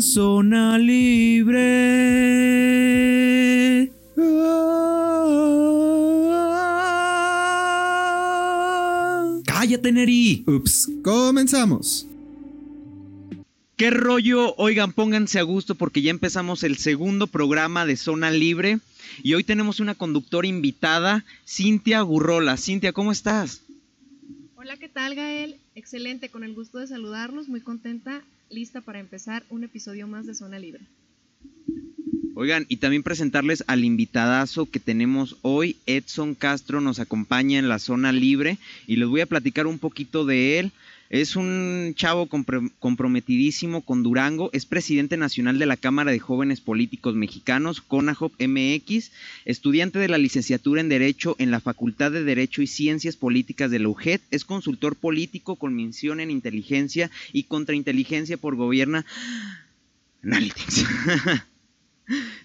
zona libre. ¡Cállate, Neri! Ups, comenzamos. ¿Qué rollo? Oigan, pónganse a gusto porque ya empezamos el segundo programa de Zona Libre y hoy tenemos una conductora invitada, Cintia Gurrola. Cintia, ¿cómo estás? Hola, ¿qué tal, Gael? Excelente, con el gusto de saludarlos, muy contenta, lista para empezar un episodio más de Zona Libre. Oigan, y también presentarles al invitadazo que tenemos hoy, Edson Castro nos acompaña en la zona libre y les voy a platicar un poquito de él. Es un chavo comprometidísimo con Durango, es presidente nacional de la Cámara de Jóvenes Políticos Mexicanos, CONAJOP MX, estudiante de la licenciatura en Derecho en la Facultad de Derecho y Ciencias Políticas de la UJED, es consultor político con mención en inteligencia y contrainteligencia por Gobierna Analytics.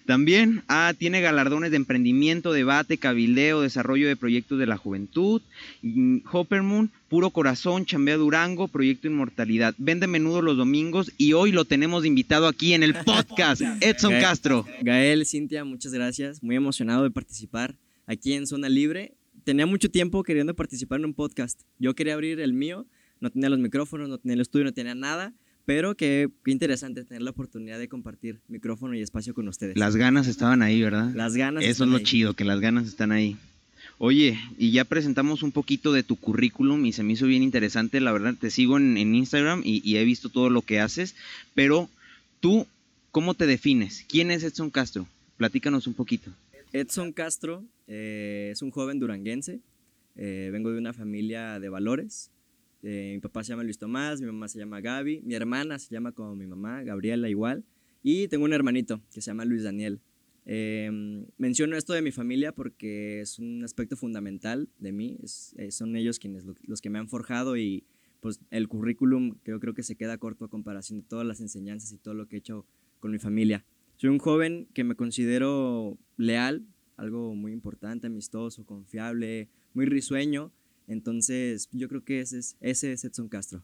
También ah, tiene galardones de emprendimiento, debate, cabildeo, desarrollo de proyectos de la juventud, mm, Hoppermoon, Puro Corazón, Chambea Durango, Proyecto Inmortalidad. Vende menudo los domingos y hoy lo tenemos invitado aquí en el podcast, Edson Castro. Gael, Cintia, muchas gracias. Muy emocionado de participar aquí en Zona Libre. Tenía mucho tiempo queriendo participar en un podcast. Yo quería abrir el mío, no tenía los micrófonos, no tenía el estudio, no tenía nada pero qué, interesante tener la oportunidad de compartir micrófono y espacio con ustedes. Las ganas estaban ahí, ¿verdad? Las ganas. Eso es lo chido, que las ganas están ahí. Oye, y ya presentamos un poquito de tu currículum y se me hizo bien interesante, la verdad, te sigo en, Instagram y, he visto todo lo que haces, pero tú, ¿cómo te defines? ¿Quién es Edson Castro? Platícanos un poquito. Edson Castro eh, es un joven duranguense, eh, vengo de una familia de valores, eh, mi papá se llama Luis Tomás, mi mamá se llama Gaby, mi hermana se llama como mi mamá, Gabriela igual, y tengo un hermanito que se llama Luis Daniel. Em, menciono esto de mi familia porque es un aspecto fundamental de mí, eh, son ellos quienes los que me han forjado y pues el currículum que yo creo que se queda corto a comparación de todas las enseñanzas y todo lo que he hecho con mi familia. Soy un joven que me considero leal, algo muy importante, amistoso, confiable, muy risueño, entonces, yo creo que ese es, ese es Edson Castro.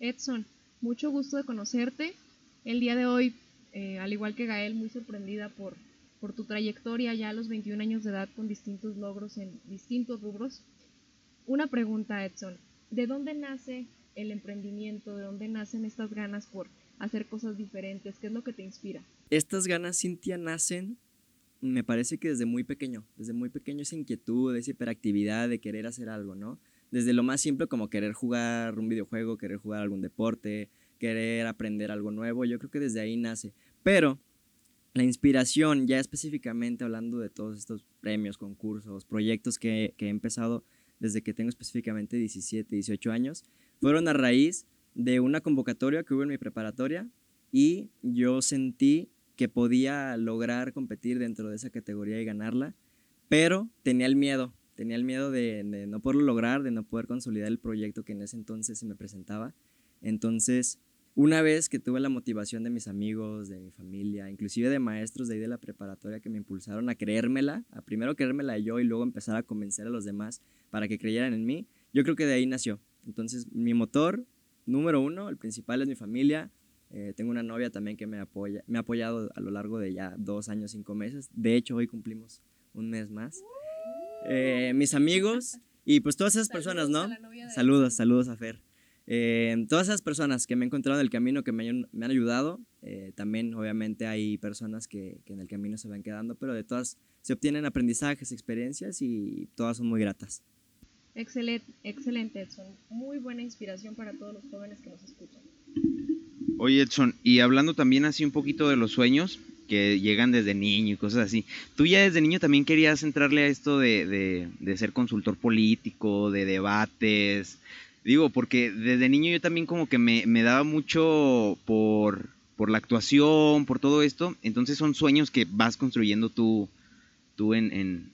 Edson, mucho gusto de conocerte. El día de hoy, eh, al igual que Gael, muy sorprendida por, por tu trayectoria ya a los 21 años de edad con distintos logros en distintos rubros. Una pregunta, Edson. ¿De dónde nace el emprendimiento? ¿De dónde nacen estas ganas por hacer cosas diferentes? ¿Qué es lo que te inspira? Estas ganas, Cintia, nacen me parece que desde muy pequeño, desde muy pequeño esa inquietud, esa hiperactividad de querer hacer algo, ¿no? Desde lo más simple como querer jugar un videojuego, querer jugar algún deporte, querer aprender algo nuevo, yo creo que desde ahí nace. Pero la inspiración, ya específicamente hablando de todos estos premios, concursos, proyectos que, que he empezado desde que tengo específicamente 17, 18 años, fueron a raíz de una convocatoria que hubo en mi preparatoria y yo sentí que podía lograr competir dentro de esa categoría y ganarla, pero tenía el miedo, tenía el miedo de, no poderlo lograr, de no poder consolidar el proyecto que en ese entonces se me presentaba. Entonces, una vez que tuve la motivación de mis amigos, de mi familia, inclusive de maestros de ahí de la preparatoria que me impulsaron a creérmela, a primero creérmela yo y luego empezar a convencer a los demás para que creyeran en mí, yo creo que de ahí nació. Entonces, mi motor número uno, el principal es mi familia, eh, tengo una novia también que me, apoya, me ha apoyado a lo largo de ya dos años, cinco meses. De hecho, hoy cumplimos un mes más. Eh, mis amigos y pues todas esas personas, ¿no? Saludos, saludos a Fer. Eh, todas esas personas que me he encontrado en el camino, que me, han ayudado, también obviamente hay personas que, que, en el camino se van quedando, pero de todas se obtienen aprendizajes, experiencias y todas son muy gratas. Excelente, excelente, son Muy buena inspiración para todos los jóvenes que nos escuchan. Oye, Edson, y hablando también así un poquito de los sueños que llegan desde niño y cosas así, ¿tú ya desde niño también querías entrarle a esto de, ser consultor político, de debates? Digo, porque desde niño yo también como que me, daba mucho por, por la actuación, por todo esto, entonces son sueños que vas construyendo tú, tú en, en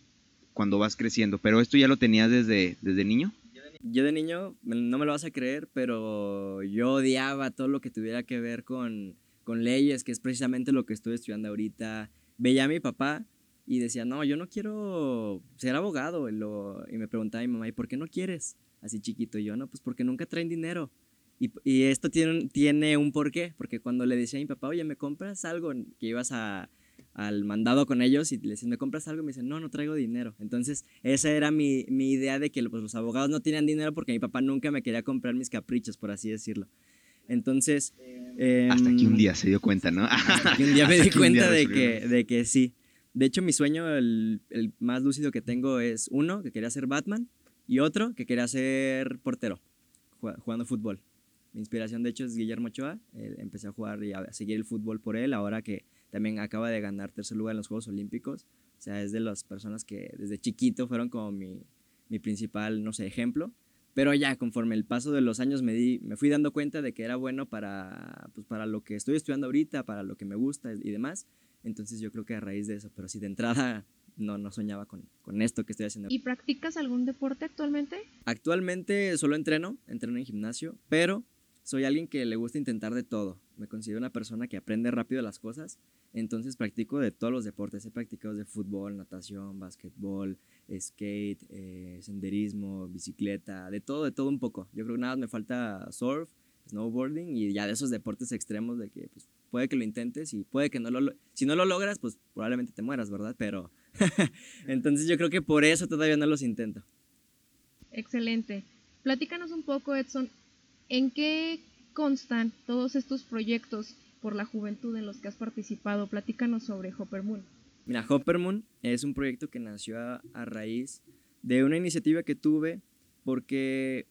cuando vas creciendo, pero esto ya lo tenías desde, desde niño. Yo de niño, no me lo vas a creer, pero yo odiaba todo lo que tuviera que ver con, con leyes, que es precisamente lo que estoy estudiando ahorita. Veía a mi papá y decía, no, yo no quiero ser abogado. Y, me preguntaba a mi mamá, ¿y por qué no quieres? Así chiquito. Y yo, no, pues porque nunca traen dinero. Y, y esto tiene, tiene un porqué, porque cuando le decía a mi papá, oye, ¿me compras algo? Que ibas a, al mandado con ellos y le decías, ¿me compras algo? Y me dicen, no, no traigo dinero. Entonces, esa era mi, mi idea de que pues, los abogados no tenían dinero porque mi papá nunca me quería comprar mis caprichos, por así decirlo. Entonces... Hasta que un em, día se dio cuenta, ¿no? hasta que un día me di cuenta de que, de que sí. De hecho, mi sueño, el, el más lúcido que tengo es uno, que quería ser Batman, y otro, que quería ser portero, jugando fútbol. Mi inspiración, de hecho, es Guillermo Ochoa. Eh, empecé a jugar y a seguir el fútbol por él, ahora que también acaba de ganar tercer lugar en los Juegos Olímpicos. O sea, es de las personas que desde chiquito fueron como mi, mi principal, no sé, ejemplo. Pero ya conforme el paso de los años me, di, me fui dando cuenta de que era bueno para, pues, para lo que estoy estudiando ahorita, para lo que me gusta y demás. Entonces yo creo que a raíz de eso, pero si de entrada no, no soñaba con, con esto que estoy haciendo. ¿Y practicas algún deporte actualmente? Actualmente solo entreno, entreno en gimnasio, pero soy alguien que le gusta intentar de todo. Me considero una persona que aprende rápido las cosas, entonces practico de todos los deportes. He practicado de fútbol, natación, básquetbol, skate, eh, senderismo, bicicleta, de todo, de todo un poco. Yo creo que nada me falta surf, snowboarding y ya de esos deportes extremos de que pues, puede que lo intentes y puede que no lo... lo- Si no lo logras, pues probablemente te mueras, ¿verdad? Pero... entonces yo creo que por eso todavía no los intento. Excelente. Platícanos un poco, Edson, ¿en qué constan todos estos proyectos por la juventud en los que has participado? Platícanos sobre Hopper Moon. Mira, Hopper Moon es un proyecto que nació a, a raíz de una iniciativa que tuve porque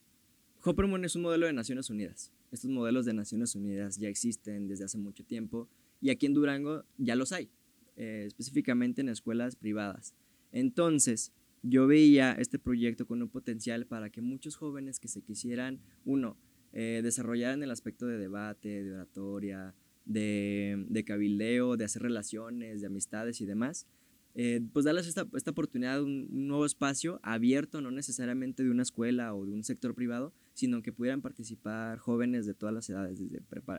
Hopper Moon es un modelo de Naciones Unidas. Estos modelos de Naciones Unidas ya existen desde hace mucho tiempo y aquí en Durango ya los hay, eh, específicamente en escuelas privadas. Entonces, yo veía este proyecto con un potencial para que muchos jóvenes que se quisieran, uno, eh, desarrollar en el aspecto de debate, de oratoria, de, de cabildeo, de hacer relaciones, de amistades y demás, eh, pues darles esta, esta oportunidad, un, nuevo espacio abierto, no necesariamente de una escuela o de un sector privado, sino que pudieran participar jóvenes de todas las edades,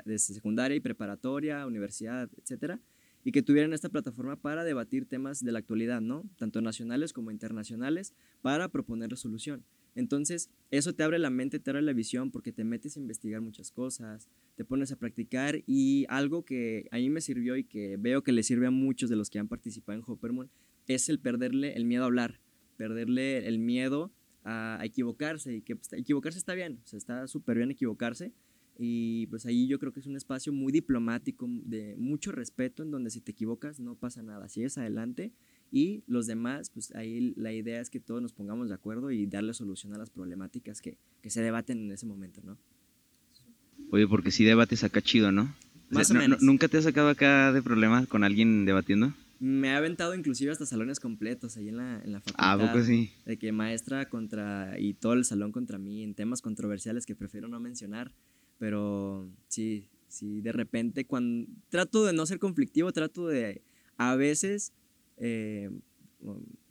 desde secundaria y preparatoria, universidad, etcétera, y que tuvieran esta plataforma para debatir temas de la actualidad, ¿no? Tanto nacionales como internacionales, para proponer resolución. Entonces, eso te abre la mente, te abre la visión, porque te metes a investigar muchas cosas, te pones a practicar y algo que a mí me sirvió y que veo que le sirve a muchos de los que han participado en Hoppermon es el perderle el miedo a hablar, perderle el miedo a, equivocarse y que pues, equivocarse está bien, o está súper bien equivocarse y pues ahí yo creo que es un espacio muy diplomático, de mucho respeto, en donde si te equivocas no pasa nada, sigues adelante y los demás, pues ahí la idea es que todos nos pongamos de acuerdo y darle solución a las problemáticas que, que se debaten en ese momento, ¿no? Oye, porque si debates acá chido, ¿no? O Más sea, o ¿no- menos. no- ¿Nunca te has sacado acá de problemas con alguien debatiendo? Me ha aventado inclusive hasta salones completos ahí en la, en la facultad. Ah, ¿a poco sí? De que maestra contra y todo el salón contra mí en temas controversiales que prefiero no mencionar. Pero sí, sí, de repente cuando trato de no ser conflictivo, trato de a veces eh,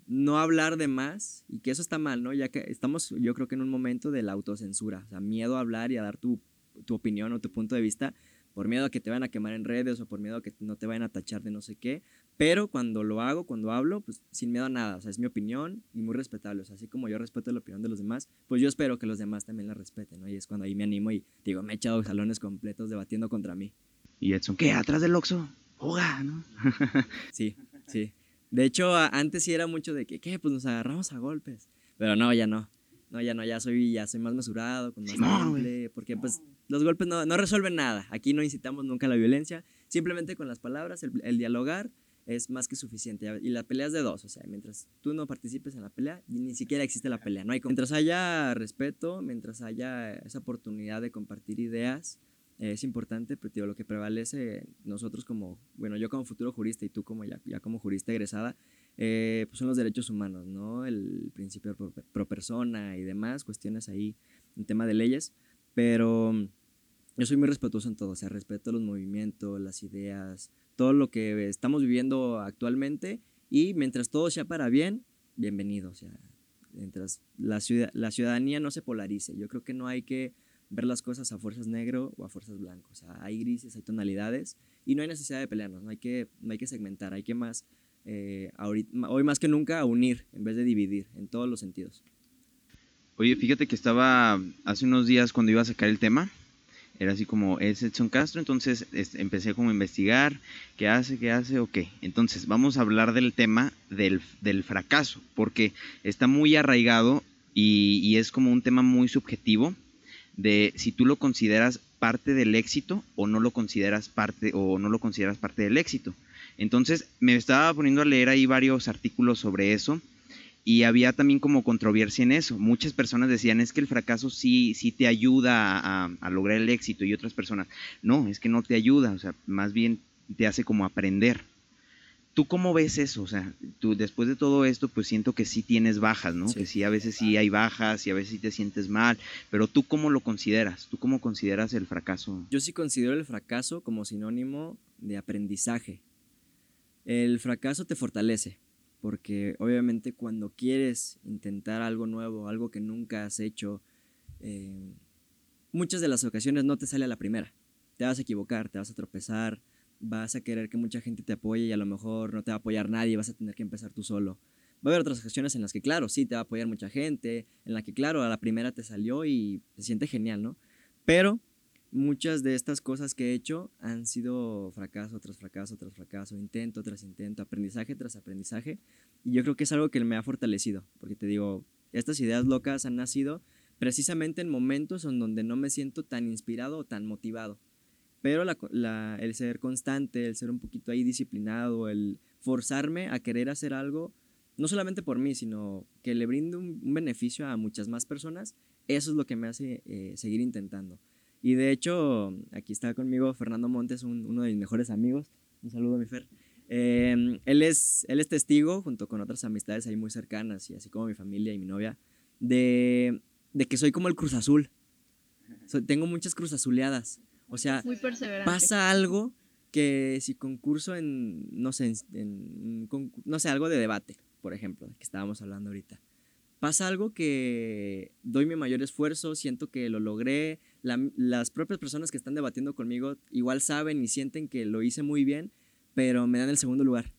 no hablar de más y que eso está mal, ¿no? Ya que estamos yo creo que en un momento de la autocensura, o sea, miedo a hablar y a dar tu, tu opinión o tu punto de vista por miedo a que te vayan a quemar en redes o por miedo a que no te vayan a tachar de no sé qué. Pero cuando lo hago, cuando hablo, pues sin miedo a nada. O sea, es mi opinión y muy respetable. O sea, así como yo respeto la opinión de los demás, pues yo espero que los demás también la respeten, ¿no? Y es cuando ahí me animo y digo, me he echado salones completos debatiendo contra mí. Y Edson, ¿qué? ¿Atrás del Oxxo? ¡Juga! ¿no? Sí, sí. De hecho, antes sí era mucho de que, ¿qué? Pues nos agarramos a golpes. Pero no, ya no. No, ya no, ya soy, ya soy más mesurado, con más temple, porque pues los golpes no, no resuelven nada. Aquí no incitamos nunca a la violencia. Simplemente con las palabras, el, el dialogar es más que suficiente. Y la pelea es de dos, o sea, mientras tú no participes en la pelea, ni siquiera existe la pelea. No hay, mientras haya respeto, mientras haya esa oportunidad de compartir ideas, es importante, pero te digo, lo que prevalece nosotros como, bueno, yo como futuro jurista y tú como ya, ya como jurista egresada, eh, pues son los derechos humanos, ¿no? El principio pro, pro persona y demás, cuestiones ahí en tema de leyes, pero mm, yo soy muy respetuoso en todo, o sea, respeto los movimientos, las ideas, todo lo que estamos viviendo actualmente y mientras todo sea para bien, bienvenido, o sea, mientras la, ciudad, la ciudadanía no se polarice, yo creo que no hay que ver las cosas a fuerzas negro o a fuerzas blanco, o sea, hay grises, hay tonalidades y no hay necesidad de pelearnos, no hay que, no hay que segmentar, hay que más, eh, ahorita, hoy más que nunca, unir en vez de dividir en todos los sentidos. Oye, fíjate que estaba hace unos días cuando iba a sacar el tema, Era así como, es Edson Castro, entonces este, empecé como a investigar, ¿qué hace, qué hace? Ok, entonces vamos a hablar del tema del, del fracaso, porque está muy arraigado y, y es como un tema muy subjetivo de si tú lo consideras parte del éxito o no lo consideras parte o no lo consideras parte del éxito. Entonces me estaba poniendo a leer ahí varios artículos sobre eso y había también como controversia en eso. Muchas personas decían es que el fracaso sí, sí te ayuda a, lograr el éxito y otras personas, no, es que no te ayuda, o sea, más bien te hace como aprender. ¿Tú cómo ves eso? O sea, tú después de todo esto, pues siento que sí tienes bajas, ¿no? Que sí, a veces sí hay bajas y a veces sí te sientes mal, pero tú cómo lo consideras? ¿Tú cómo consideras el fracaso? Yo sí considero el fracaso como sinónimo de aprendizaje. El fracaso te fortalece, porque obviamente cuando quieres intentar algo nuevo, algo que nunca has hecho, eh, muchas de las ocasiones no te sale a la primera. Te vas a equivocar, te vas a tropezar, vas a querer que mucha gente te apoye y a lo mejor no te va a apoyar nadie, vas a tener que empezar tú solo. Va a haber otras ocasiones en las que, claro, sí te va a apoyar mucha gente, en la que, claro, a la primera te salió y se siente genial, ¿no? Pero muchas de estas cosas que he hecho han sido fracaso tras fracaso tras fracaso, intento tras intento, aprendizaje tras aprendizaje. Y yo creo que es algo que me ha fortalecido, porque te digo, estas ideas locas han nacido precisamente en momentos en donde no me siento tan inspirado o tan motivado. Pero el ser constante, el ser un poquito ahí disciplinado, el forzarme a querer hacer algo, no solamente por mí, sino que le brinde un, beneficio a muchas más personas, eso es lo que me hace eh, seguir intentando. Y de hecho, aquí está conmigo Fernando Montes, uno de mis mejores amigos. Un saludo, mi Fer. Em, él, es, él es testigo, junto con otras amistades ahí muy cercanas, y así como mi familia y mi novia, de, de que soy como el Cruz Azul. tengo muchas Cruz Azuleadas. O sea, pasa algo que si concurso en, no sé, en, no sé, algo de debate, por ejemplo, que estábamos hablando ahorita pasa algo que doy mi mayor esfuerzo, siento que lo logré, las propias personas que están debatiendo conmigo igual saben y sienten que lo hice muy bien, pero me dan el segundo lugar.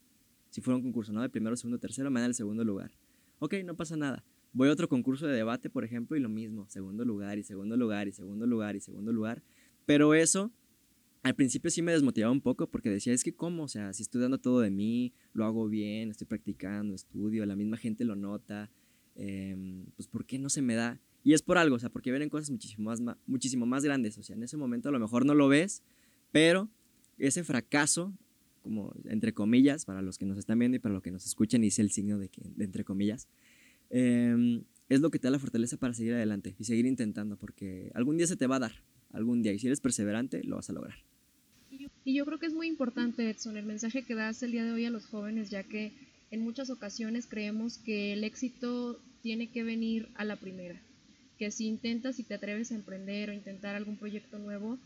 Si fuera un concurso, ¿no? De primero, segundo, tercero, me dan el segundo lugar. Ok, no pasa nada. Voy a otro concurso de debate, por ejemplo, y lo mismo, segundo lugar y segundo lugar y segundo lugar y segundo lugar. Pero eso al principio sí me desmotivaba un poco porque decía, es que cómo, o sea, si estoy dando todo de mí, lo hago bien, estoy practicando, estudio, la misma gente lo nota, Em, pues ¿por qué no se me da? Y es por algo, o sea, porque vienen cosas muchísimo más, muchísimo más grandes, o sea, en ese momento a lo mejor no lo ves, pero ese fracaso, como entre comillas, para los que nos están viendo y para los que nos escuchan, hice el signo de, que, entre comillas, em, es lo que te da la fortaleza para seguir adelante y seguir intentando, porque algún día se te va a dar, algún día, y si eres perseverante, lo vas a lograr. Y yo creo que es muy importante, Edson, el mensaje que das el día de hoy a los jóvenes, ya que en muchas ocasiones creemos que el éxito tiene que venir a la primera, que si intentas y te atreves a emprender o intentar algún proyecto nuevo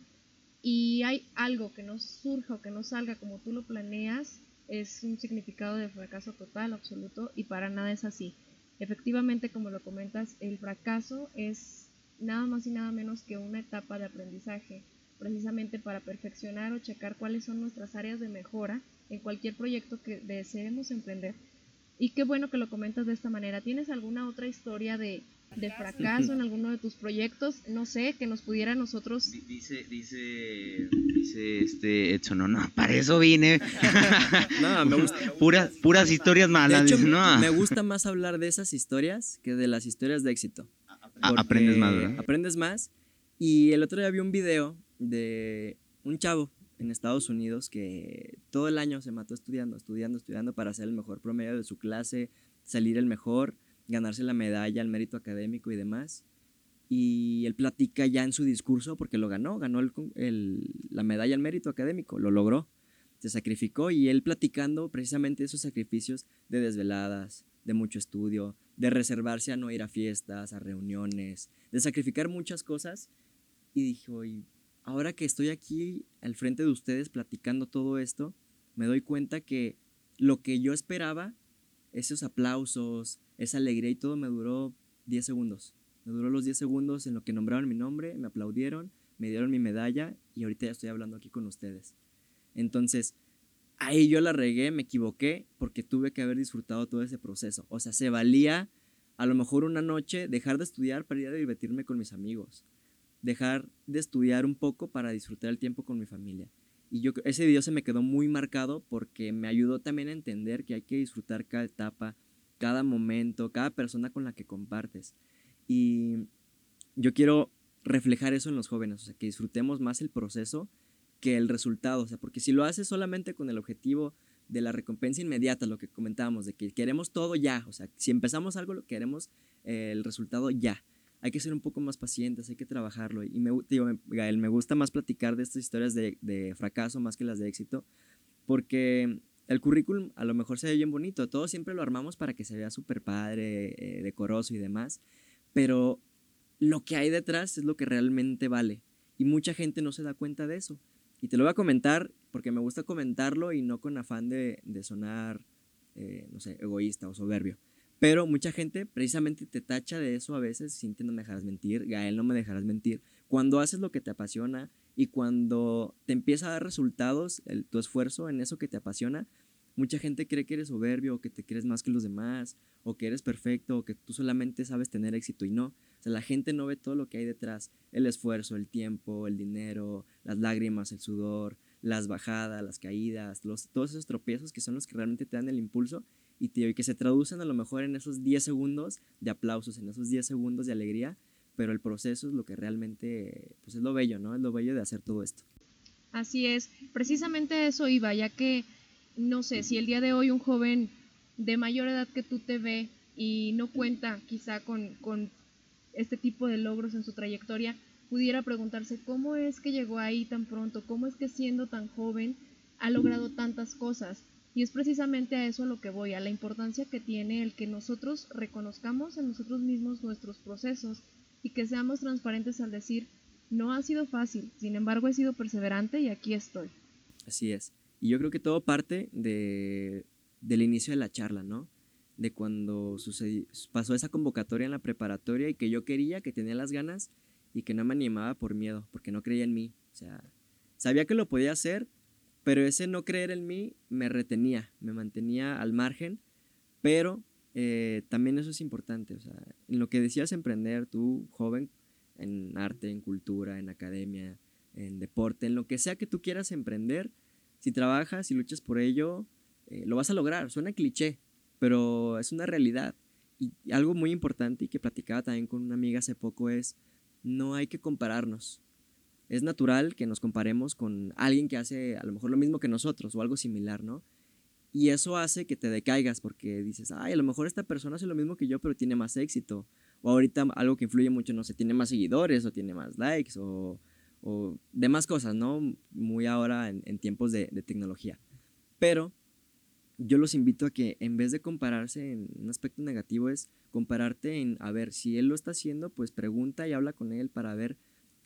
y hay algo que no surja o que no salga como tú lo planeas, es un significado de fracaso total, absoluto, y para nada es así. Efectivamente, como lo comentas, el fracaso es nada más y nada menos que una etapa de aprendizaje, precisamente para perfeccionar o checar cuáles son nuestras áreas de mejora en cualquier proyecto que deseemos emprender. Y qué bueno que lo comentas de esta manera. ¿Tienes alguna otra historia de, de fracaso en alguno de tus proyectos? No sé, que nos pudiera nosotros... Dice, dice, dice este Edson, no, no, para eso vine. no, me gusta. Puras, puras historias malas. De no. me gusta más hablar de esas historias que de las historias de éxito. Aprendes más, ¿verdad? Aprendes más. Y el otro día vi un video de un chavo en Estados Unidos que todo el año se mató estudiando, estudiando, estudiando para ser el mejor promedio de su clase, salir el mejor, ganarse la medalla, el mérito académico y demás. Y él platica ya en su discurso, porque lo ganó, ganó el, la medalla al mérito académico, lo logró, se sacrificó y él platicando precisamente esos sacrificios de desveladas, de mucho estudio, de reservarse a no ir a fiestas, a reuniones, de sacrificar muchas cosas. Y dijo, y ahora que estoy aquí al frente de ustedes platicando todo esto, me doy cuenta que lo que yo esperaba, esos aplausos, esa alegría y todo me duró 10 segundos. Me duró los 10 segundos en lo que nombraron mi nombre, me aplaudieron, me dieron mi medalla y ahorita ya estoy hablando aquí con ustedes. Entonces, ahí yo la regué, me equivoqué porque tuve que haber disfrutado todo ese proceso. O sea, se valía a lo mejor una noche dejar de estudiar para ir a divertirme con mis amigos dejar de estudiar un poco para disfrutar el tiempo con mi familia. Y yo, ese video se me quedó muy marcado porque me ayudó también a entender que hay que disfrutar cada etapa, cada momento, cada persona con la que compartes. Y yo quiero reflejar eso en los jóvenes, o sea, que disfrutemos más el proceso que el resultado, o sea, porque si lo haces solamente con el objetivo de la recompensa inmediata, lo que comentábamos, de que queremos todo ya, o sea, si empezamos algo, lo queremos eh, el resultado ya. Hay que ser un poco más pacientes, hay que trabajarlo. Y me, digo, Gael, me gusta más platicar de estas historias de, fracaso más que las de éxito, porque el currículum a lo mejor se ve bien bonito, todo siempre lo armamos para que se vea súper padre, eh, decoroso y demás, pero lo que hay detrás es lo que realmente vale. Y mucha gente no se da cuenta de eso. Y te lo voy a comentar porque me gusta comentarlo y no con afán de, sonar, eh, no sé, egoísta o soberbio. Pero mucha gente precisamente te tacha de eso a veces, sin no me dejarás mentir, Gael no me dejarás mentir. Cuando haces lo que te apasiona y cuando te empieza a dar resultados tu esfuerzo en eso que te apasiona, mucha gente cree que eres soberbio o que te crees más que los demás o que eres perfecto o que tú solamente sabes tener éxito y no. Sea, la gente no ve todo lo que hay detrás, el esfuerzo, el tiempo, el dinero, las lágrimas, el sudor, las bajadas, las caídas, los, todos esos tropiezos que son los que realmente te dan el impulso y, y que se traducen a lo mejor en esos 10 segundos de aplausos, en esos 10 segundos de alegría, pero el proceso es lo que realmente, pues es lo bello, ¿no? Es lo bello de hacer todo esto. Así es, precisamente eso iba, ya que, no sé, si el día de hoy un joven de mayor edad que tú te ve y no cuenta quizá con, con este tipo de logros en su trayectoria, pudiera preguntarse cómo es que llegó ahí tan pronto, cómo es que siendo tan joven ha logrado tantas cosas. Y es precisamente a eso a lo que voy, a la importancia que tiene el que nosotros reconozcamos en nosotros mismos nuestros procesos y que seamos transparentes al decir, no ha sido fácil, sin embargo he sido perseverante y aquí estoy. Así es. Y yo creo que todo parte de, del inicio de la charla, ¿no? De cuando sucedió, pasó esa convocatoria en la preparatoria y que yo quería, que tenía las ganas y que no me animaba por miedo, porque no creía en mí. O sea, sabía que lo podía hacer, pero ese no creer en mí me retenía, me mantenía al margen, pero eh, también eso es importante, o sea, en lo que decías emprender tú, joven, en arte, en cultura, en academia, en deporte, en lo que sea que tú quieras emprender, si trabajas y luchas por ello, eh, lo vas a lograr. Suena cliché, pero es una realidad. Y algo muy importante y que platicaba también con una amiga hace poco es, no hay que compararnos es natural que nos comparemos con alguien que hace a lo mejor lo mismo que nosotros o algo similar, ¿no? Y eso hace que te decaigas porque dices, ay, a lo mejor esta persona hace lo mismo que yo, pero tiene más éxito. O ahorita algo que influye mucho, no sé, tiene más seguidores o tiene más likes o, o demás cosas, ¿no? Muy ahora en, tiempos de, de tecnología. Pero yo los invito a que en vez de compararse en un aspecto negativo es compararte en, a ver, si él lo está haciendo, pues pregunta y habla con él para ver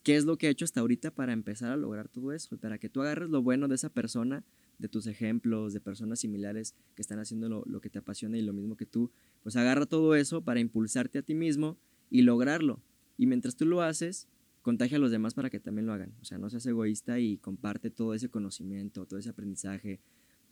qué es lo que ha hecho hasta ahorita para empezar a lograr todo eso, para que tú agarres lo bueno de esa persona, de tus ejemplos, de personas similares que están haciendo lo, que te apasiona y lo mismo que tú, pues agarra todo eso para impulsarte a ti mismo y lograrlo. Y mientras tú lo haces, contagia a los demás para que también lo hagan. O sea, no seas egoísta y comparte todo ese conocimiento, todo ese aprendizaje,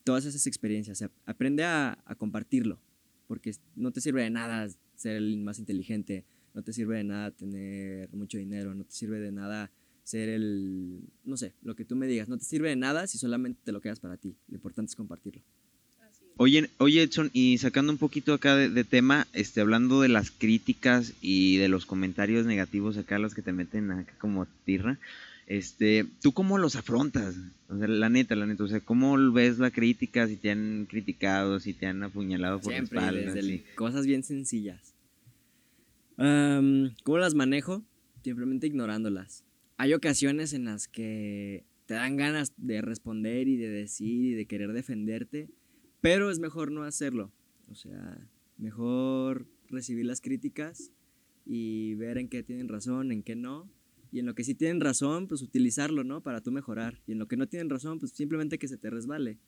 todas esas experiencias. aprende a, compartirlo, porque no te sirve de nada ser el más inteligente, no te sirve de nada tener mucho dinero, no te sirve de nada ser el, no sé, lo que tú me digas, no te sirve de nada si solamente te lo quedas para ti. Lo importante es compartirlo. Oye, oye Edson, y sacando un poquito acá de, tema, este, hablando de las críticas y de los comentarios negativos acá, los que te meten acá como tierra, este, ¿tú cómo los afrontas? O sea, la neta, la neta, o sea, ¿cómo ves la crítica? Si te han criticado, si te han apuñalado por Siempre, la espalda. cosas bien sencillas. ¿Cómo las manejo? Simplemente ignorándolas. Hay ocasiones en las que te dan ganas de responder y de decir y de querer defenderte, pero es mejor no hacerlo. O sea, mejor recibir las críticas y ver en qué tienen razón, en qué no. Y en lo que sí tienen razón, pues utilizarlo, ¿no? Para tú mejorar. Y en lo que no tienen razón, pues simplemente que se te resbale.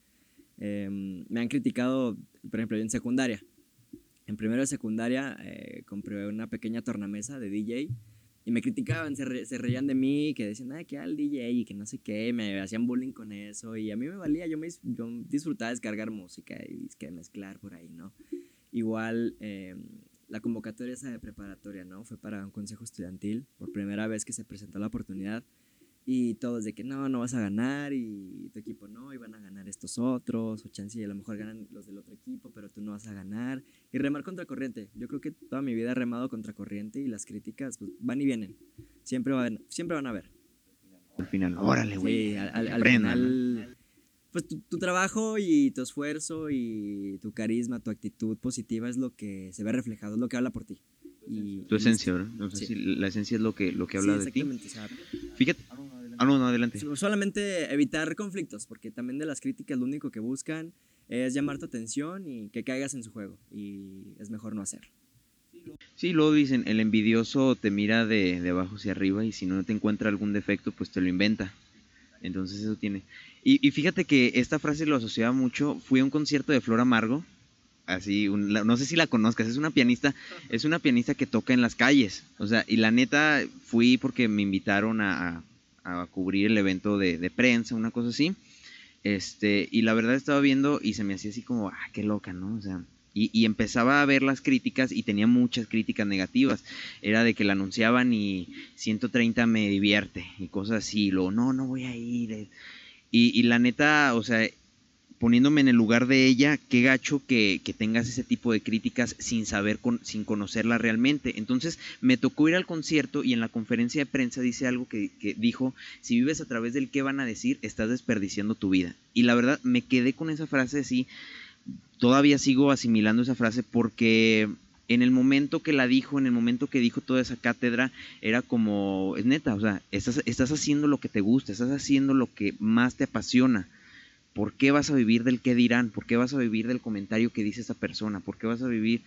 Em, me han criticado, por ejemplo, yo en secundaria en primero de secundaria eh, compré una pequeña tornamesa de DJ y me criticaban, se, reían de mí, que decían, ay, que al DJ y que no sé qué, me hacían bullying con eso y a mí me valía, yo, me, disfrutaba descargar música y que mezclar por ahí, ¿no? Igual, em, la convocatoria esa de preparatoria, ¿no? Fue para un consejo estudiantil, por primera vez que se presentó la oportunidad. Y todos de que no, no vas a ganar y tu equipo no, y van a ganar estos otros, o chance y a lo mejor ganan los del otro equipo, pero tú no vas a ganar. Y remar contra corriente. Yo creo que toda mi vida he remado contra corriente y las críticas pues, van y vienen. Siempre van, siempre van a ver. Al final, órale, güey. Sí, al, al- al final, pues tu, tu trabajo y tu esfuerzo y tu carisma, tu actitud positiva es lo que se ve reflejado, es lo que habla por ti. Y, Tu esencia, ¿verdad? No Sí. la esencia es lo que, lo que Sí, habla de ti. exactamente, o sea, Fíjate. Ah, no, no, adelante. so- solamente evitar conflictos, porque también de las críticas lo único que buscan es llamar tu atención y que caigas en su juego. Y es mejor no hacerlo. Sí, luego dicen, el envidioso te mira de, de abajo hacia arriba y si no te encuentra algún defecto, pues te lo inventa. Entonces eso tiene. Y, y fíjate que esta frase lo asociaba mucho. Fui a un concierto de Flor Amargo. Así, un- la- no sé si la conozcas, es una pianista, es una pianista que toca en las calles. O sea, y la neta fui porque me invitaron a, a- cubrir el evento de, de prensa, una cosa así. Este, y la verdad estaba viendo y se me hacía así como, ah, qué loca, ¿no? O sea, y, y empezaba a ver las críticas y tenía muchas críticas negativas. Era de que la anunciaban y 130 me divierte y cosas así. Y luego, no, no voy a ir. Y, y la neta, o sea, poniéndome en el lugar de ella, qué gacho que, que tengas ese tipo de críticas sin saber, con, sin conocerla realmente. Entonces me tocó ir al concierto y en la conferencia de prensa dice algo que, que dijo, si vives a través del qué van a decir, estás desperdiciando tu vida. Y la verdad me quedé con esa frase así, todavía sigo asimilando esa frase porque en el momento que la dijo, en el momento que dijo toda esa cátedra, era como, es neta, o sea, estás, haciendo lo que te gusta, estás haciendo lo que más te apasiona. ¿Por qué vas a vivir del qué dirán? ¿Por qué vas a vivir del comentario que dice esa persona? ¿Por qué vas a vivir?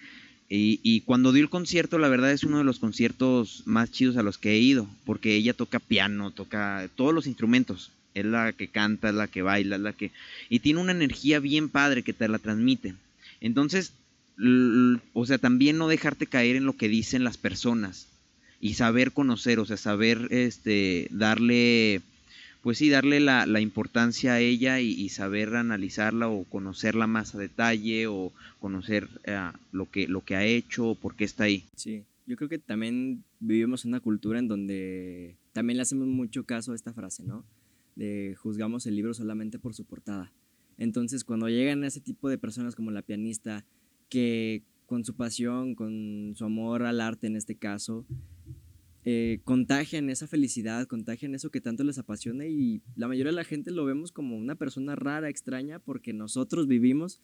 Y, y cuando dio el concierto, la verdad es uno de los conciertos más chidos a los que he ido, porque ella toca piano, toca todos los instrumentos. Es la que canta, es la que baila, es la que... Y tiene una energía bien padre que te la transmite. Entonces, o sea, también no dejarte caer en lo que dicen las personas y saber conocer, o sea, saber este darle pues sí, darle la, la importancia a ella y, saber analizarla o conocerla más a detalle o conocer eh, lo, que, lo que ha hecho o por qué está ahí. Sí, yo creo que también vivimos una cultura en donde también le hacemos mucho caso a esta frase, ¿no? De juzgamos el libro solamente por su portada. Entonces, cuando llegan ese tipo de personas como la pianista, que con su pasión, con su amor al arte en este caso, eh, contagian esa felicidad, contagian eso que tanto les apasiona y la mayoría de la gente lo vemos como una persona rara, extraña, porque nosotros vivimos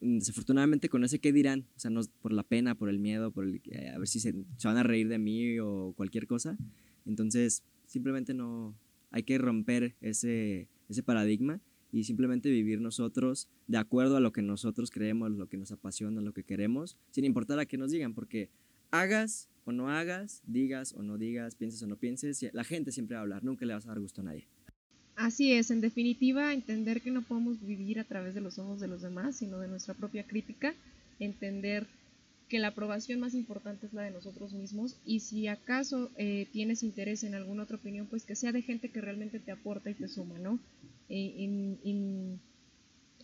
mm, desafortunadamente con ese qué dirán, o sea, por la pena, por el miedo, por el, eh, a ver si se, se van a reír de mí o cualquier cosa. Entonces, simplemente no, hay que romper ese, ese paradigma y simplemente vivir nosotros de acuerdo a lo que nosotros creemos, lo que nos apasiona, lo que queremos, sin importar a qué nos digan, porque hagas o no hagas, digas o no digas, pienses o no pienses, la gente siempre va a hablar, nunca le vas a dar gusto a nadie. Así es, en definitiva, entender que no podemos vivir a través de los ojos de los demás, sino de nuestra propia crítica, entender que la aprobación más importante es la de nosotros mismos y si acaso eh, tienes interés en alguna otra opinión, pues que sea de gente que realmente te aporta y te suma, ¿no? Eh, in- in-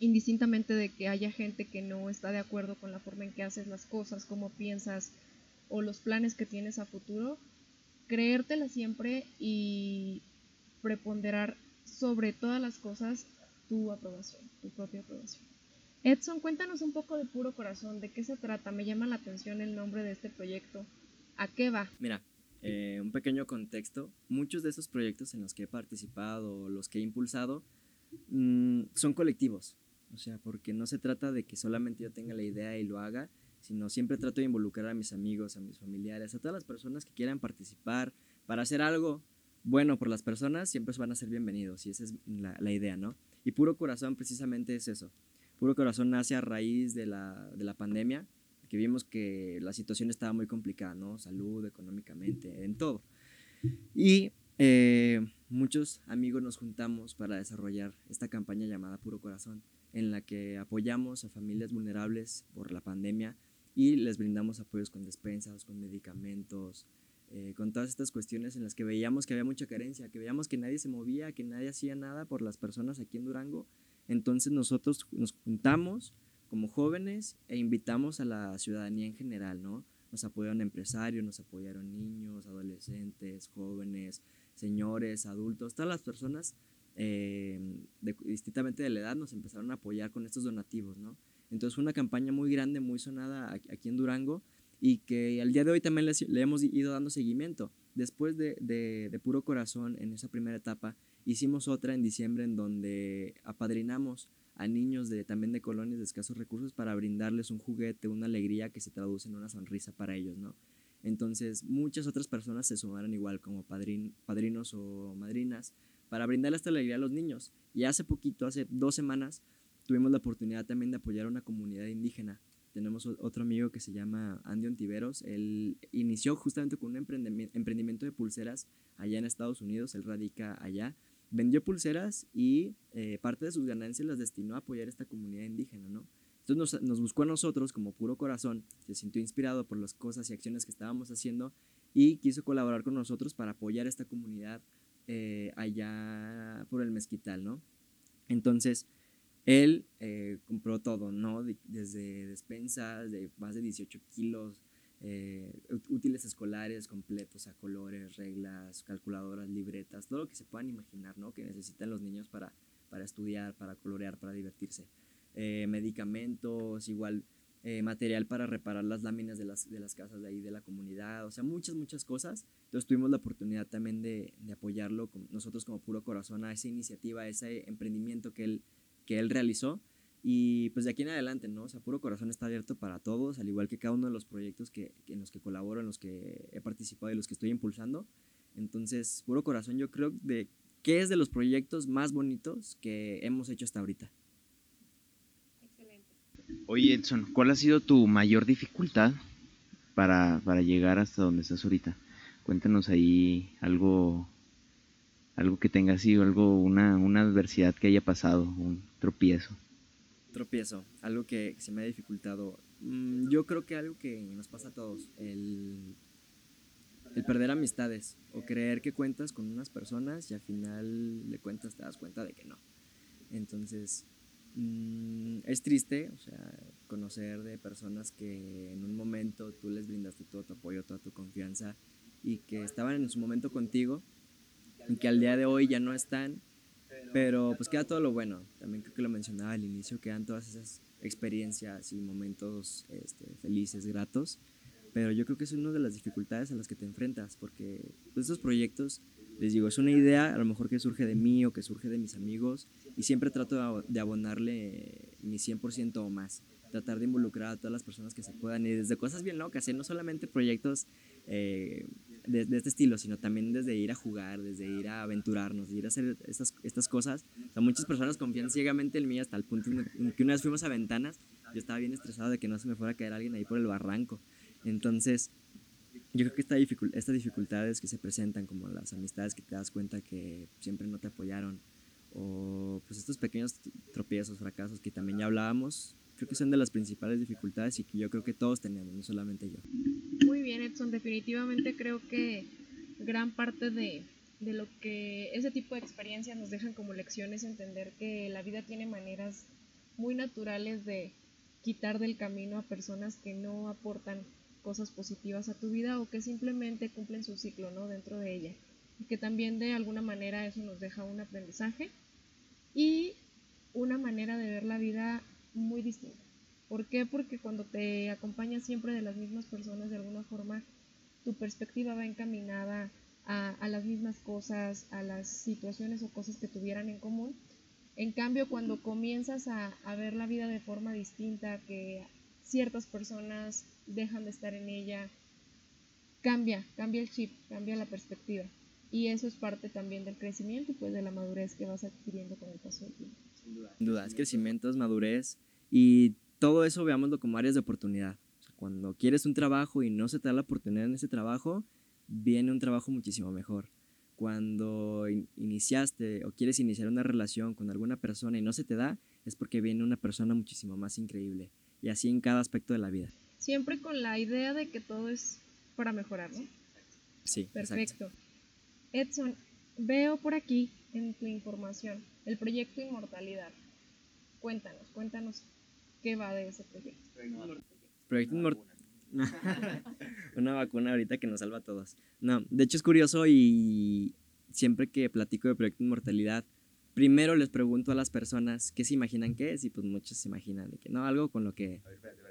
indistintamente de que haya gente que no está de acuerdo con la forma en que haces las cosas, cómo piensas o los planes que tienes a futuro, creértela siempre y preponderar sobre todas las cosas tu aprobación, tu propia aprobación. Edson, cuéntanos un poco de puro corazón, ¿de qué se trata? Me llama la atención el nombre de este proyecto. ¿A qué va? Mira, eh, un pequeño contexto. Muchos de esos proyectos en los que he participado los que he impulsado mm, son colectivos. O sea, porque no se trata de que solamente yo tenga la idea y lo haga, sino siempre trato de involucrar a mis amigos, a mis familiares, a todas las personas que quieran participar para hacer algo bueno por las personas, siempre van a ser bienvenidos y esa es la, la idea, ¿no? Y Puro Corazón precisamente es eso. Puro Corazón nace a raíz de la, de la pandemia, que vimos que la situación estaba muy complicada, ¿no? Salud, económicamente, en todo. Y eh, muchos amigos nos juntamos para desarrollar esta campaña llamada Puro Corazón, en la que apoyamos a familias vulnerables por la pandemia y les brindamos apoyos con despensas, con medicamentos, eh, con todas estas cuestiones en las que veíamos que había mucha carencia, que veíamos que nadie se movía, que nadie hacía nada por las personas aquí en Durango. Entonces nosotros nos juntamos como jóvenes e invitamos a la ciudadanía en general, ¿no? Nos apoyaron empresarios, nos apoyaron niños, adolescentes, jóvenes, señores, adultos, todas las personas de, distintamente de la edad nos empezaron a apoyar con estos donativos, ¿no? Entonces fue una campaña muy grande, muy sonada aquí en Durango y que al día de hoy también le, hemos ido dando seguimiento. Después de, de, Puro Corazón, en esa primera etapa, hicimos otra en diciembre en donde apadrinamos a niños de, también de colonias de escasos recursos para brindarles un juguete, una alegría que se traduce en una sonrisa para ellos, ¿no? Entonces muchas otras personas se sumaron igual como padrin, padrinos o madrinas para brindarle esta alegría a los niños. Y hace poquito, hace dos semanas, tuvimos la oportunidad también de apoyar a una comunidad indígena. Tenemos otro amigo que se llama Andy Ontiveros. Él inició justamente con un emprendimiento de pulseras allá en Estados Unidos. Él radica allá. Vendió pulseras y eh, parte de sus ganancias las destinó a apoyar a esta comunidad indígena, ¿no? Entonces nos, nos, buscó a nosotros como puro corazón, se sintió inspirado por las cosas y acciones que estábamos haciendo y quiso colaborar con nosotros para apoyar a esta comunidad eh, allá por el mezquital, ¿no? Entonces, él eh, compró todo, ¿no? desde despensas de más de 18 kilos, eh, útiles escolares completos a colores, reglas, calculadoras, libretas, todo lo que se puedan imaginar, ¿no? Que necesitan los niños para, para estudiar, para colorear, para divertirse. Eh, medicamentos, igual material para reparar las láminas de las, de las casas de ahí de la comunidad, o sea, muchas, muchas cosas. Entonces tuvimos la oportunidad también de, de apoyarlo, nosotros como puro corazón, a esa iniciativa, a ese emprendimiento que él que él realizó. Y pues de aquí en adelante, ¿no? O sea, Puro Corazón está abierto para todos, al igual que cada uno de los proyectos que, en los que colaboro, en los que he participado y los que estoy impulsando. Entonces, Puro Corazón yo creo de que es de los proyectos más bonitos que hemos hecho hasta ahorita. Excelente. Oye, Edson, ¿cuál ha sido tu mayor dificultad para, para llegar hasta donde estás ahorita? Cuéntanos ahí algo algo que tenga sido algo, una, una adversidad que haya pasado, un tropiezo. Tropiezo, algo que se me ha dificultado. Mm, yo creo que algo que nos pasa a todos, el, el perder amistades o creer que cuentas con unas personas y al final de cuentas te das cuenta de que no. Entonces, mm, es triste, conocer de personas que en un momento tú les brindaste todo tu apoyo, toda tu confianza y que estaban en su momento contigo y que al día de hoy ya no están, pero pues queda todo lo bueno. También creo que lo mencionaba al inicio, quedan todas esas experiencias y momentos este, felices, gratos, pero yo creo que es una de las dificultades a las que te enfrentas, porque pues, estos proyectos, les digo, es una idea a lo mejor que surge de mí o que surge de mis amigos, y siempre trato de abonarle mi 100% o más tratar de involucrar a todas las personas que se puedan y desde cosas bien locas, ¿eh? no solamente proyectos eh, de, este estilo, sino también desde ir a jugar, desde ir a aventurarnos, de ir a hacer estas, estas cosas. O sea, muchas personas confían ciegamente en mí hasta el punto en que una vez fuimos a ventanas, yo estaba bien estresado de que no se me fuera a caer alguien ahí por el barranco. Entonces, yo creo que esta estas dificultades que se presentan, como las amistades que te das cuenta que siempre no te apoyaron, o pues estos pequeños tropiezos, fracasos que también ya hablábamos, creo que son de las principales dificultades y que yo creo que todos tenemos, no solamente yo. Bien, Edson, definitivamente creo que gran parte de, de lo que ese tipo de experiencias nos dejan como lección es entender que la vida tiene maneras muy naturales de quitar del camino a personas que no aportan cosas positivas a tu vida o que simplemente cumplen su ciclo ¿no? dentro de ella. Y que también de alguna manera eso nos deja un aprendizaje y una manera de ver la vida muy distinta. ¿Por qué? Porque cuando te acompañas siempre de las mismas personas, de alguna forma, tu perspectiva va encaminada a, las mismas cosas, a las situaciones o cosas que tuvieran en común. En cambio, cuando comienzas a, a ver la vida de forma distinta, que ciertas personas dejan de estar en ella, cambia, cambia el chip, cambia la perspectiva. Y eso es parte también del crecimiento y pues de la madurez que vas adquiriendo con el paso del tiempo. Sin duda, crecimiento, madurez y todo eso veámoslo como áreas de oportunidad. cuando quieres un trabajo y no se te da la oportunidad en ese trabajo, viene un trabajo muchísimo mejor. Cuando iniciaste o quieres iniciar una relación con alguna persona y no se te da, es porque viene una persona muchísimo más increíble. Y así en cada aspecto de la vida. Siempre con la idea de que todo es para mejorar, ¿no? Sí. Perfecto. Edson, veo por aquí en tu información el proyecto Inmortalidad. Cuéntanos, cuéntanos qué va de ese proyecto. Proyecto una vacuna ahorita que nos salva a todos. No, de hecho es curioso y siempre que platico de Proyecto Inmortalidad, primero les pregunto a las personas qué se imaginan que es y pues muchos se imaginan de que no, algo con lo que...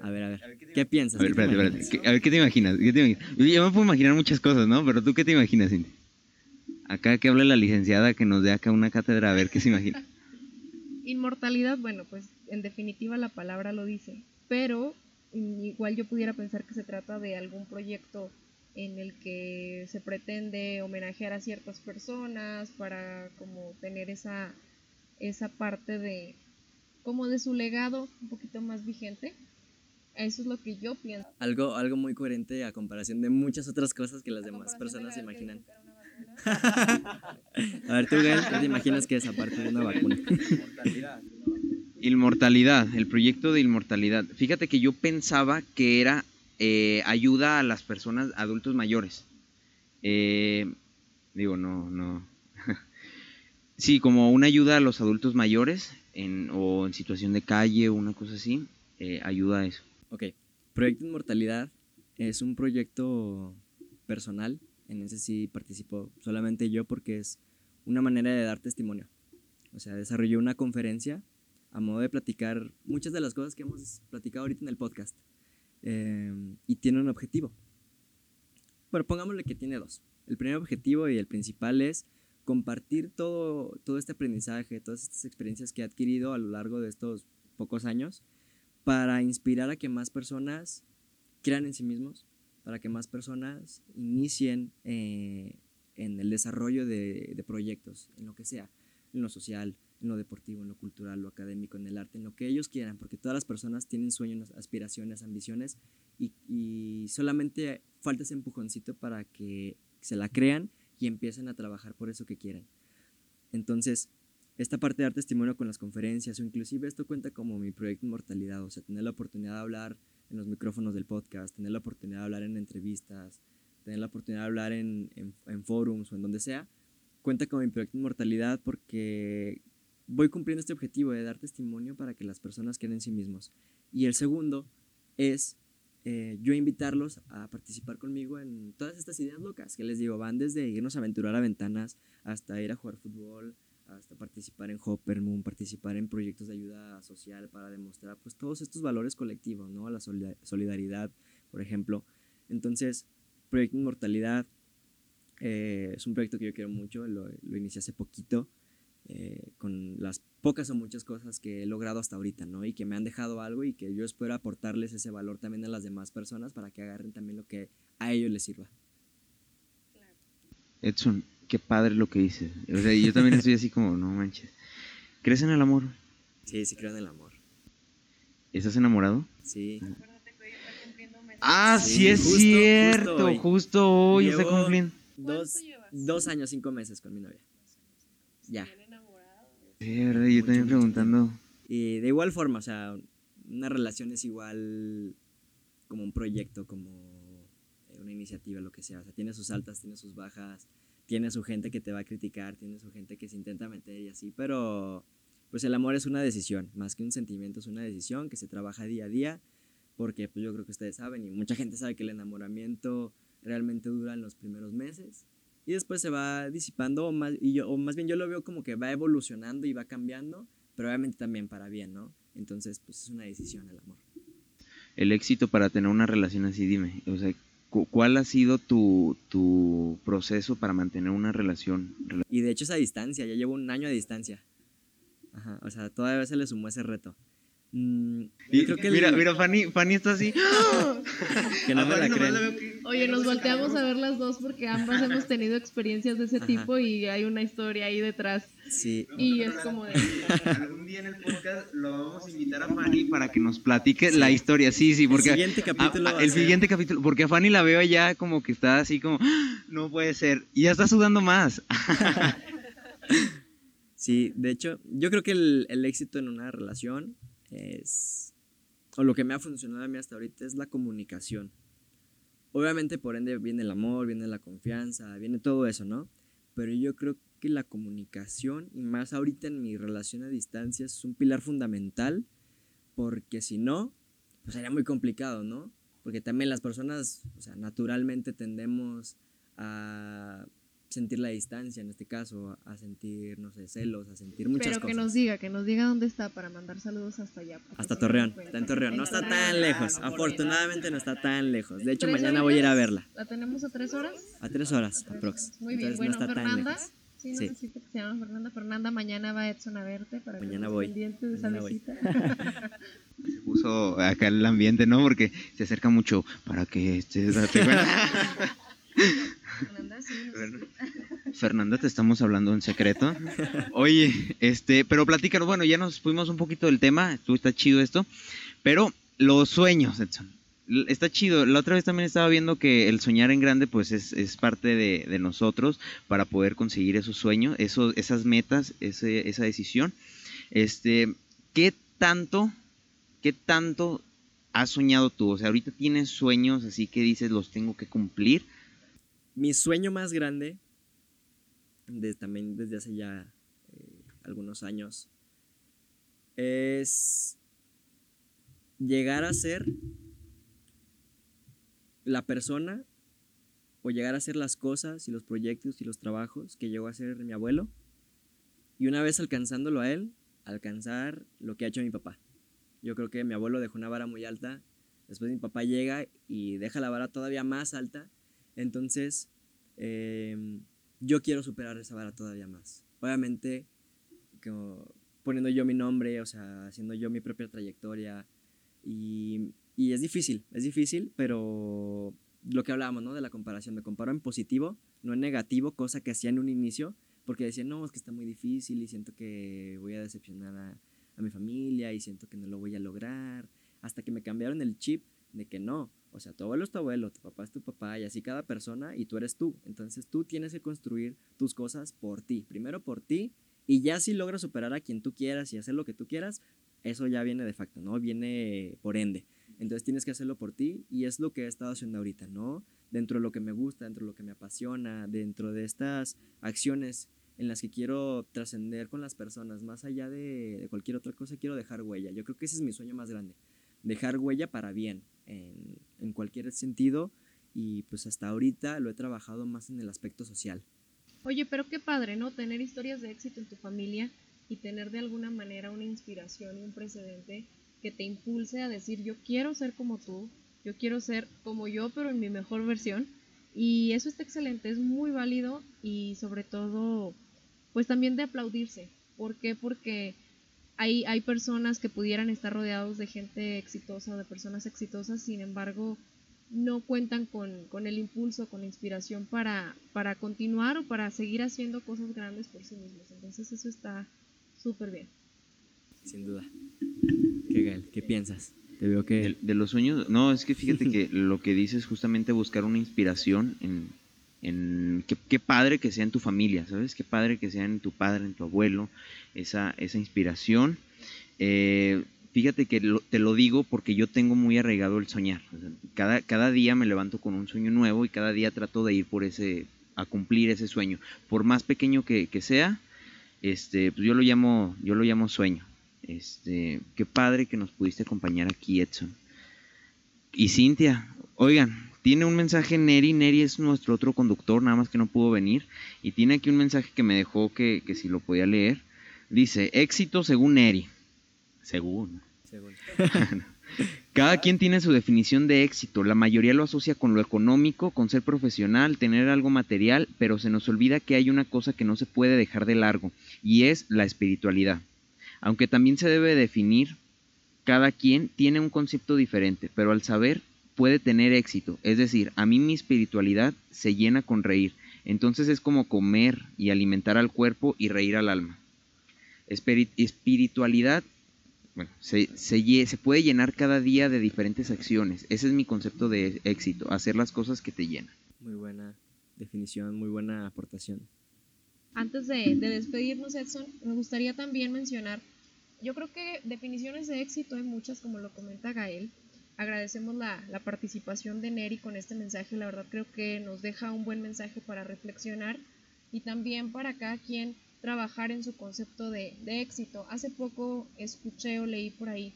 A ver, a ver, ¿qué piensas? A ver, ¿Qué te espérate, imaginas? espérate. ¿Qué- A ver, ¿qué te imaginas? ¿Qué te imaginas? Yo me puedo imaginar muchas cosas, ¿no? Pero tú, ¿qué te imaginas, Cindy? Acá que hable la licenciada que nos dé acá una cátedra a ver qué se imagina. Inmortalidad, bueno, pues en definitiva la palabra lo dice, pero igual yo pudiera pensar que se trata de algún proyecto en el que se pretende homenajear a ciertas personas para como tener esa esa parte de como de su legado un poquito más vigente. Eso es lo que yo pienso. Algo, algo muy coherente a comparación de muchas otras cosas que las demás personas se imaginan. A ver, tú, Gael, ¿qué te imaginas que es aparte de una vacuna? Inmortalidad, el proyecto de inmortalidad. Fíjate que yo pensaba que era eh, ayuda a las personas adultos mayores. Eh, digo, no, no. sí, como una ayuda a los adultos mayores en, o en situación de calle o una cosa así. eh, ayuda a eso. Ok, Proyecto Inmortalidad es un proyecto personal, en ese sí participo solamente yo porque es una manera de dar testimonio. O sea, desarrollé una conferencia a modo de platicar muchas de las cosas que hemos platicado ahorita en el podcast. Eh, y tiene un objetivo. Bueno, pongámosle que tiene dos. El primer objetivo y el principal es compartir todo, todo este aprendizaje, todas estas experiencias que he adquirido a lo largo de estos pocos años para inspirar a que más personas crean en sí mismos, para que más personas inicien eh, en el desarrollo de, de proyectos, en lo que sea, en lo social, en lo deportivo, en lo cultural, lo académico, en el arte, en lo que ellos quieran, porque todas las personas tienen sueños, aspiraciones, ambiciones y, solamente falta ese empujoncito para que se la crean y empiecen a trabajar por eso que quieren. Entonces, esta parte de dar testimonio con las conferencias o inclusive esto cuenta como mi proyecto Inmortalidad, o sea, tener la oportunidad de hablar en los micrófonos del podcast, tener la oportunidad de hablar en entrevistas, tener la oportunidad de hablar en, en, o en donde sea, cuenta como mi proyecto Inmortalidad porque voy cumpliendo este objetivo de dar testimonio para que las personas creen en sí mismos. Y el segundo es eh, yo invitarlos a participar conmigo en todas estas ideas locas que les digo, van desde irnos a aventurar a ventanas hasta ir a jugar fútbol, hasta participar en Hopper Moon, participar en proyectos de ayuda social para demostrar pues todos estos valores colectivos, ¿no? La solida- solidaridad, por ejemplo. Entonces, Proyecto Inmortalidad eh, es un proyecto que yo quiero mucho, lo, lo inicié hace poquito, eh, con las pocas o muchas cosas que he logrado hasta ahorita, ¿no? Y que me han dejado algo y que yo espero aportarles ese valor también a las demás personas para que agarren también lo que a ellos les sirva. Edson, qué padre lo que dices. O sea, yo también estoy así como, no manches. ¿Crees en el amor? Sí, sí creo en el amor. ¿Estás enamorado? Sí. Ah, sí, Sí, es justo- cierto. justo hoy. Justo hoy está cumpliendo. Dos, dos años, cinco meses con mi novia. Ya. Verde, yo Mucho, también preguntando. Y de igual forma, o sea, una relación es igual como un proyecto, como una iniciativa, lo que sea. O sea, tiene sus altas, tiene sus bajas, tiene su gente que te va a criticar, tiene su gente que se intenta meter y así, pero pues el amor es una decisión, más que un sentimiento, es una decisión que se trabaja día a día, porque pues yo creo que ustedes saben y mucha gente sabe que el enamoramiento realmente dura en los primeros meses y después se va disipando o más, y yo, o más bien yo lo veo como que va evolucionando y va cambiando, pero obviamente también para bien, ¿no? Entonces pues es una decisión el amor. El éxito para tener una relación así, dime. O sea, cu- ¿cuál ha sido tu, tu proceso para mantener una relación? Rela- Y de hecho es a distancia, ya llevo un año a distancia. Ajá, o sea, todavía se le sumó ese reto. Mm, yo creo que el- mira, mira, Fanny, Fanny está así. que no A me Fanny la creen. la veo que- Oye, nos volteamos a ver las dos porque ambas hemos tenido experiencias de ese Ajá. tipo y hay una historia ahí detrás. Sí, Y es como de... Algún día en el podcast lo vamos a invitar a Fanny para que nos platique la historia. Sí, sí, porque el siguiente capítulo a- a- el ser- siguiente capítulo, porque a Fanny la veo allá como que está así como, "Ah, no puede ser, y ya está sudando más. Sí, de hecho, yo creo que el, el éxito en una relación es, o lo que me ha funcionado a mí hasta ahorita es la comunicación. Obviamente por ende viene el amor, viene la confianza, viene todo eso, ¿no? Pero yo creo que la comunicación, y más ahorita en mi relación a distancia, es un pilar fundamental, porque si no, pues sería muy complicado, ¿no? porque también las personas, o sea, naturalmente tendemos a sentir la distancia, en este caso, a sentir, no sé, celos, a sentir muchas Pero cosas. que nos diga, que nos diga dónde está para mandar saludos hasta allá. que Hasta Torreón, está en Torreón, no está tan lejos, afortunadamente no está tan lejos. De hecho, ¿Tres mañana voy a ir a verla, ¿La tenemos a tres horas? a tres horas, aprox. Muy bien, Entonces bueno, no está tan Fernanda. lejos. Sí, no Sí. necesito que se llama Fernanda. Fernanda, mañana va Edson a verte para que Mañana estés voy. pendiente de esa Mañana visita. Se puso acá el ambiente, ¿no? Porque se acerca mucho para que estés date cuenta. Fernanda, sí, nos- Fernanda, te estamos hablando en secreto. Oye, este, pero platícanos, bueno, ya nos fuimos un poquito del tema, estuvo está chido esto, pero los sueños, Edson. Está chido. La otra vez también estaba viendo que el soñar en grande, pues es, es parte de, de nosotros para poder conseguir esos sueños, esas metas, ese, esa decisión. Este, ¿qué tanto, qué tanto has soñado tú? O sea, ahorita tienes sueños así que dices los tengo que cumplir. Mi sueño más grande, de- también desde hace ya eh, algunos años, es llegar a ser la persona o llegar a hacer las cosas y los proyectos y los trabajos que llegó a hacer mi abuelo. Y una vez alcanzándolo a él, alcanzar lo que ha hecho mi papá. Yo creo que mi abuelo dejó una vara muy alta. Después mi papá llega y deja la vara todavía más alta. Entonces, eh, yo quiero superar esa vara todavía más. Obviamente, como poniendo yo mi nombre, o sea, haciendo yo mi propia trayectoria. Y, y es difícil, es difícil, pero lo que hablábamos, ¿no? De la comparación. Me comparo en positivo, no en negativo, cosa que hacía en un inicio, porque decía, no, es que está muy difícil y siento que voy a decepcionar a, a mi familia y siento que no lo voy a lograr. Hasta que me cambiaron el chip de que no, o sea, tu abuelo es tu abuelo, tu papá es tu papá y así cada persona y tú eres tú. Entonces tú tienes que construir tus cosas por ti, primero por ti y ya si logras superar a quien tú quieras y hacer lo que tú quieras, eso ya viene de facto, ¿no? Viene por ende. Entonces tienes que hacerlo por ti y es lo que he estado haciendo ahorita, ¿no? Dentro de lo que me gusta, dentro de lo que me apasiona, dentro de estas acciones en las que quiero trascender con las personas, más allá de, de cualquier otra cosa, quiero dejar huella. Yo creo que ese es mi sueño más grande, dejar huella para bien, en, en cualquier sentido y pues hasta ahorita lo he trabajado más en el aspecto social. Oye, pero qué padre, ¿no? Tener historias de éxito en tu familia y tener de alguna manera una inspiración y un precedente que te impulse a decir yo quiero ser como tú, yo quiero ser como yo, pero en mi mejor versión. Y eso está excelente, es muy válido y sobre todo, pues también de aplaudirse. ¿Por qué? Porque hay, hay personas que pudieran estar rodeados de gente exitosa o de personas exitosas, sin embargo, no cuentan con, con el impulso, con la inspiración para, para continuar o para seguir haciendo cosas grandes por sí mismos. Entonces eso está súper bien. Sin duda. ¿Qué, Gael? ¿Qué piensas? Te veo que... De, de los sueños, no, es que fíjate que lo que dices es justamente buscar una inspiración en, en qué, qué padre que sea en tu familia, ¿sabes? Qué padre que sea en tu padre, en tu abuelo, esa, esa inspiración. Eh, fíjate que te lo digo porque yo tengo muy arraigado el soñar. Cada, cada día me levanto con un sueño nuevo y cada día trato de ir por ese, a cumplir ese sueño. Por más pequeño que, que sea, este, pues yo lo llamo, yo lo llamo sueño. Este, qué padre que nos pudiste acompañar aquí, Edson. Y Cintia, oigan, tiene un mensaje Neri, Neri es nuestro otro conductor, nada más que no pudo venir, y tiene aquí un mensaje que me dejó que, que si lo podía leer. Dice, éxito según Neri. Según. Según. Cada quien tiene su definición de éxito. La mayoría lo asocia con lo económico, con ser profesional, tener algo material, pero se nos olvida que hay una cosa que no se puede dejar de largo, y es la espiritualidad. Aunque también se debe definir, cada quien tiene un concepto diferente, pero al saber puede tener éxito. Es decir, a mí mi espiritualidad se llena con reír. Entonces es como comer y alimentar al cuerpo y reír al alma. Espiri- espiritualidad bueno, se, se, lle- se puede llenar cada día de diferentes acciones. Ese es mi concepto de éxito, hacer las cosas que te llenan. Muy buena definición, muy buena aportación. Antes de, de despedirnos, Edson, me gustaría también mencionar, yo creo que definiciones de éxito hay muchas, como lo comenta Gael. Agradecemos la, la participación de Neri con este mensaje, la verdad creo que nos deja un buen mensaje para reflexionar y también para cada quien trabajar en su concepto de, de éxito. Hace poco escuché o leí por ahí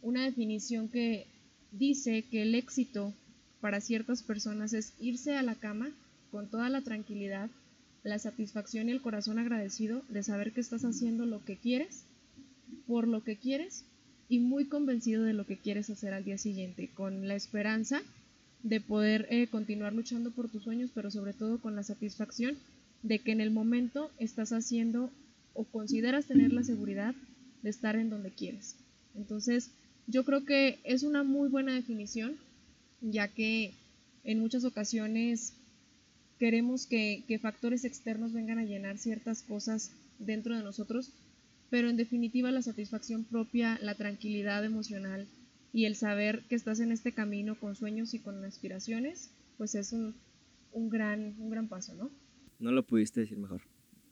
una definición que, dice que el éxito para ciertas personas es irse a la cama con toda la tranquilidad, la satisfacción y el corazón agradecido de saber que estás haciendo lo que quieres, por lo que quieres y muy convencido de lo que quieres hacer al día siguiente, con la esperanza de poder eh, continuar luchando por tus sueños, pero sobre todo con la satisfacción de que en el momento estás haciendo o consideras tener la seguridad de estar en donde quieres. Entonces, yo creo que es una muy buena definición, ya que en muchas ocasiones queremos que, que, factores externos vengan a llenar ciertas cosas dentro de nosotros, pero en definitiva la satisfacción propia, la tranquilidad emocional y el saber que estás en este camino con sueños y con aspiraciones, pues es un, un gran, un gran paso, ¿no? No lo pudiste decir mejor.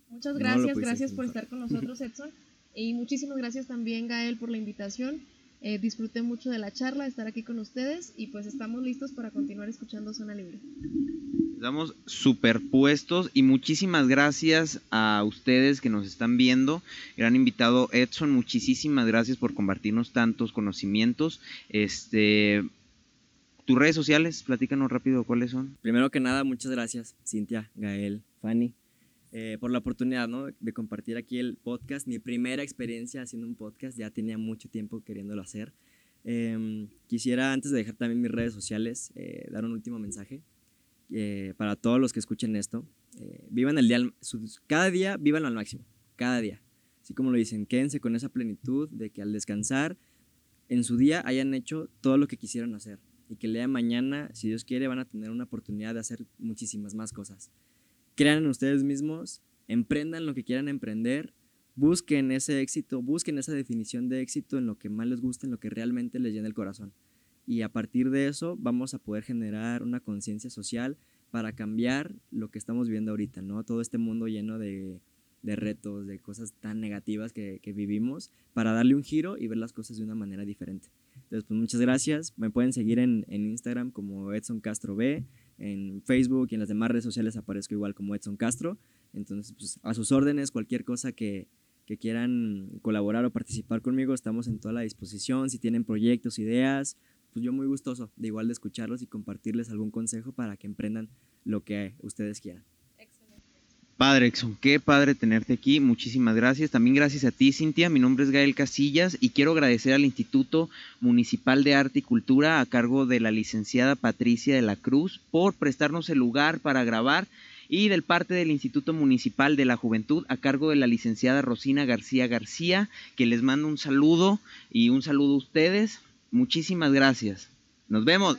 Muchas gracias, gracias por estar con nosotros, Edson. Y muchísimas gracias también, Gael, por la invitación. Eh, disfruté mucho de la charla, estar aquí con ustedes y pues estamos listos para continuar escuchando Zona Libre. Estamos superpuestos y muchísimas gracias a ustedes que nos están viendo. Gran invitado Edson, muchísimas gracias por compartirnos tantos conocimientos. Este, tus redes sociales, platícanos rápido cuáles son. Primero que nada, muchas gracias, Cintia, Gael, Fanny, eh, por la oportunidad ¿no? de compartir aquí el podcast. Mi primera experiencia haciendo un podcast, ya tenía mucho tiempo queriéndolo hacer. Eh, quisiera, antes de dejar también mis redes sociales, eh, dar un último mensaje eh, para todos los que escuchen esto. Vivan el día, cada día vivan al máximo, cada día. Así como lo dicen, quédense con esa plenitud de que al descansar en su día hayan hecho todo lo que quisieron hacer y que el día mañana, si Dios quiere, van a tener una oportunidad de hacer muchísimas más cosas crean en ustedes mismos, emprendan lo que quieran emprender, busquen ese éxito, busquen esa definición de éxito en lo que más les gusta, en lo que realmente les llena el corazón. Y a partir de eso vamos a poder generar una conciencia social para cambiar lo que estamos viendo ahorita, ¿no? Todo este mundo lleno de, retos, de cosas tan negativas que, vivimos, para darle un giro y ver las cosas de una manera diferente. Entonces, pues muchas gracias. Me pueden seguir en, en Instagram como Edson Castro B en Facebook y en las demás redes sociales aparezco igual como Edson Castro. Entonces, pues, a sus órdenes, cualquier cosa que, que quieran colaborar o participar conmigo, estamos en toda la disposición. Si tienen proyectos, ideas, pues yo muy gustoso de igual de escucharlos y compartirles algún consejo para que emprendan lo que ustedes quieran. Padre Exxon, qué padre tenerte aquí. Muchísimas gracias. También gracias a ti, Cintia. Mi nombre es Gael Casillas y quiero agradecer al Instituto Municipal de Arte y Cultura a cargo de la licenciada Patricia de la Cruz por prestarnos el lugar para grabar y del parte del Instituto Municipal de la Juventud a cargo de la licenciada Rosina García García, que les mando un saludo y un saludo a ustedes. Muchísimas gracias. Nos vemos.